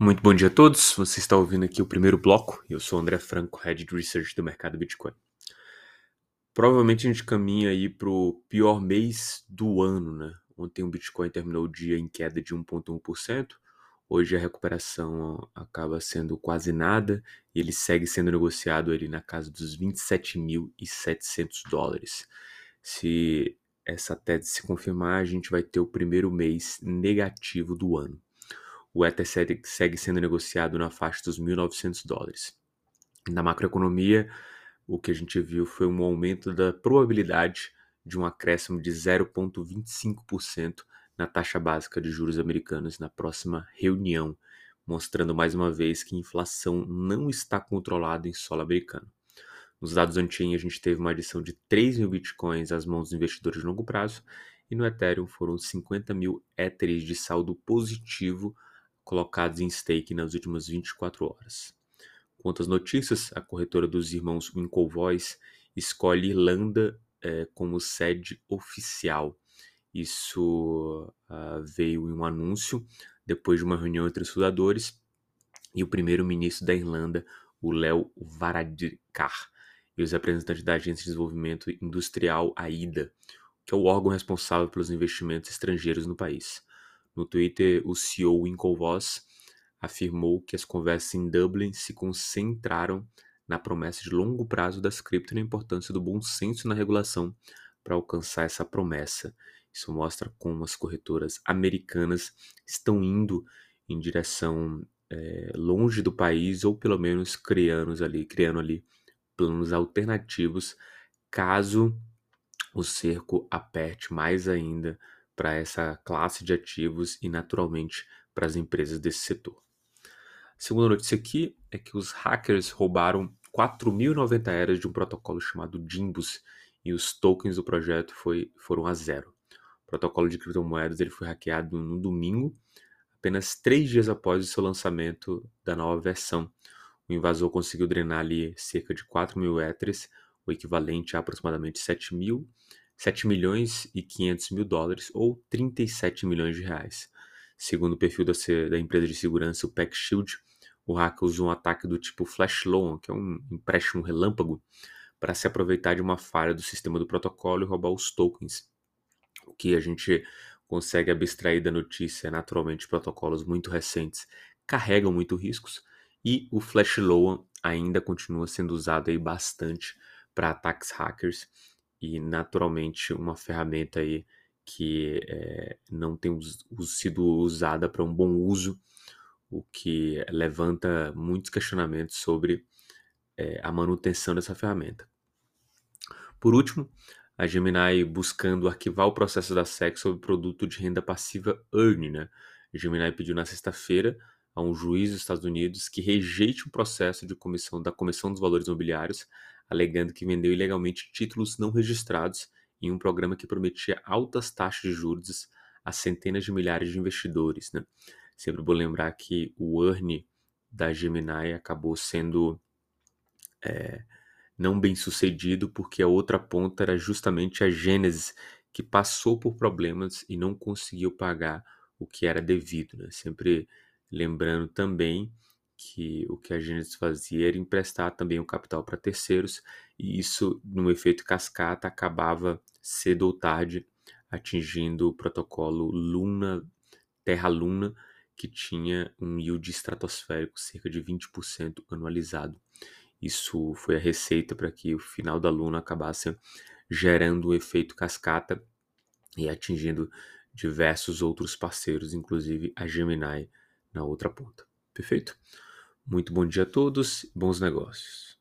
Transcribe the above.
Muito bom dia a todos. Você está ouvindo aqui o primeiro bloco. Eu sou o André Franco, Head de Research do mercado Bitcoin. Provavelmente a gente caminha aí para o pior mês do ano, né? Ontem o Bitcoin terminou o dia em queda de 1,1%. Hoje a recuperação acaba sendo quase nada e ele segue sendo negociado ali na casa dos 27.700 dólares. Se essa tese se confirmar, a gente vai ter o primeiro mês negativo do ano o Ether segue sendo negociado na faixa dos 1.900 dólares. Na macroeconomia, o que a gente viu foi um aumento da probabilidade de um acréscimo de 0,25% na taxa básica de juros americanos na próxima reunião, mostrando mais uma vez que a inflação não está controlada em solo americano. Nos dados anti a gente teve uma adição de 3 mil bitcoins às mãos dos investidores de longo prazo, e no Ethereum foram 50 mil Ethers de saldo positivo colocados em stake nas últimas 24 horas. Quanto às notícias, a corretora dos irmãos Winklevoss escolhe Irlanda é, como sede oficial. Isso uh, veio em um anúncio depois de uma reunião entre os fundadores e o primeiro-ministro da Irlanda, o Léo Varadkar, e os representantes da Agência de Desenvolvimento Industrial AIDA, que é o órgão responsável pelos investimentos estrangeiros no país. No Twitter, o CEO Winklevoss afirmou que as conversas em Dublin se concentraram na promessa de longo prazo das cripto e na importância do bom senso na regulação para alcançar essa promessa. Isso mostra como as corretoras americanas estão indo em direção é, longe do país ou pelo menos criando ali, criando ali planos alternativos caso o cerco aperte mais ainda para essa classe de ativos e, naturalmente, para as empresas desse setor. A segunda notícia aqui é que os hackers roubaram 4.090 eras de um protocolo chamado Jimbus e os tokens do projeto foi, foram a zero. O protocolo de criptomoedas ele foi hackeado no domingo, apenas três dias após o seu lançamento da nova versão. O invasor conseguiu drenar ali cerca de 4 mil o equivalente a aproximadamente 7 mil 7 milhões e 500 mil dólares ou 37 milhões de reais. Segundo o perfil da, da empresa de segurança, o Pack Shield, o hacker usou um ataque do tipo Flash Loan, que é um empréstimo relâmpago, para se aproveitar de uma falha do sistema do protocolo e roubar os tokens. O que a gente consegue abstrair da notícia, naturalmente, protocolos muito recentes carregam muito riscos e o Flash Loan ainda continua sendo usado aí bastante para ataques hackers e naturalmente uma ferramenta aí que é, não tem us, sido usada para um bom uso, o que levanta muitos questionamentos sobre é, a manutenção dessa ferramenta. Por último, a Gemini buscando arquivar o processo da SEC sobre produto de renda passiva Earn. Né? A Gemini pediu na sexta-feira a um juiz dos Estados Unidos que rejeite o processo de comissão da Comissão dos Valores Imobiliários alegando que vendeu ilegalmente títulos não registrados em um programa que prometia altas taxas de juros a centenas de milhares de investidores. Né? Sempre vou lembrar que o earn da Gemini acabou sendo é, não bem sucedido porque a outra ponta era justamente a Gênesis, que passou por problemas e não conseguiu pagar o que era devido. Né? Sempre lembrando também que o que a Gênesis fazia era emprestar também o capital para terceiros, e isso, no efeito cascata, acabava cedo ou tarde atingindo o protocolo Luna, Terra-Luna, que tinha um yield estratosférico cerca de 20% anualizado. Isso foi a receita para que o final da Luna acabasse gerando o efeito cascata e atingindo diversos outros parceiros, inclusive a Gemini na outra ponta. Perfeito? Muito bom dia a todos, bons negócios.